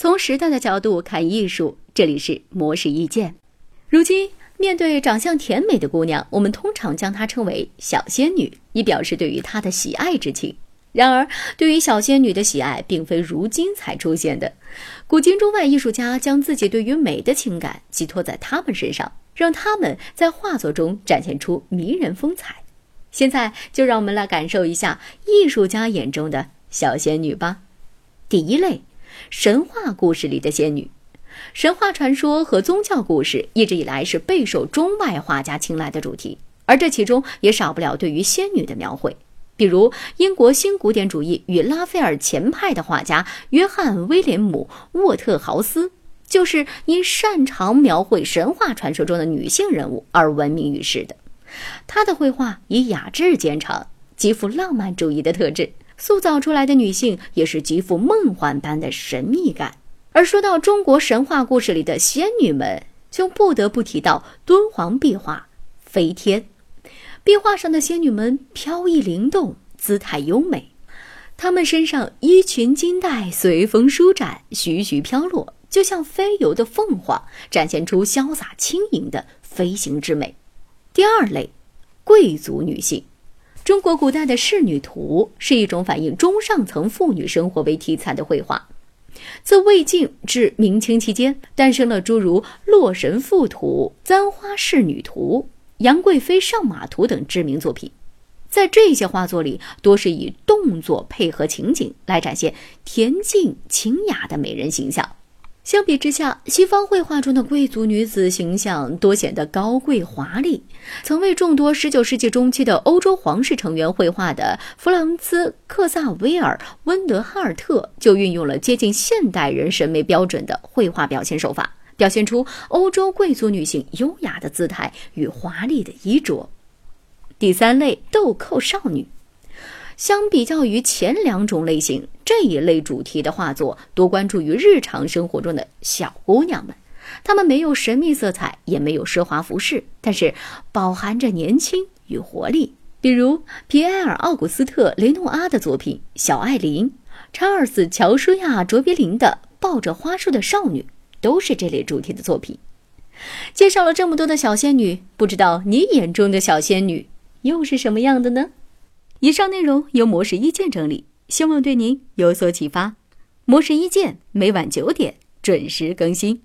从时代的角度看艺术，这里是模式意见。如今，面对长相甜美的姑娘，我们通常将她称为小仙女，以表示对于她的喜爱之情。然而，对于小仙女的喜爱，并非如今才出现的。古今中外艺术家将自己对于美的情感寄托在她们身上，让她们在画作中展现出迷人风采。现在，就让我们来感受一下艺术家眼中的小仙女吧。第一类，神话故事里的仙女。神话传说和宗教故事一直以来是备受中外画家青睐的主题，而这其中也少不了对于仙女的描绘。比如，英国新古典主义与拉斐尔前派的画家约翰·威廉姆·沃特豪斯，就是因擅长描绘神话传说中的女性人物而闻名于世的。他的绘画以雅致见长，极富浪漫主义的特质，塑造出来的女性也是极富梦幻般的神秘感。而说到中国神话故事里的仙女们，就不得不提到敦煌壁画《飞天》。壁画上的仙女们飘逸灵动，姿态优美，她们身上衣裙金带随风舒展，徐徐飘落，就像飞游的凤凰，展现出潇洒轻盈的飞行之美。第二类，贵族女性。中国古代的仕女图是一种反映中上层妇女生活为题材的绘画。自魏晋至明清期间，诞生了诸如《洛神赋图》《簪花仕女图》《杨贵妃上马图》等知名作品。在这些画作里，多是以动作配合情景来展现恬静清雅的美人形象。相比之下，西方绘画中的贵族女子形象多显得高贵华丽。曾为众多19世纪中期的欧洲皇室成员绘画的弗朗兹·克萨维尔·温德哈尔特就运用了接近现代人审美标准的绘画表现手法，表现出欧洲贵族女性优雅的姿态与华丽的衣着。第三类，豆蔻少女。相比较于前两种类型，这一类主题的画作多关注于日常生活中的小姑娘们。她们没有神秘色彩，也没有奢华服饰，但是饱含着年轻与活力。比如皮埃尔·奥古斯特·雷诺阿的作品《小艾琳》，查尔斯·乔舒亚·卓别林的《抱着花束的少女》，都是这类主题的作品。介绍了这么多的小仙女，不知道你眼中的小仙女又是什么样的呢？以上内容由模式一见整理，希望对您有所启发。模式一见每晚九点准时更新。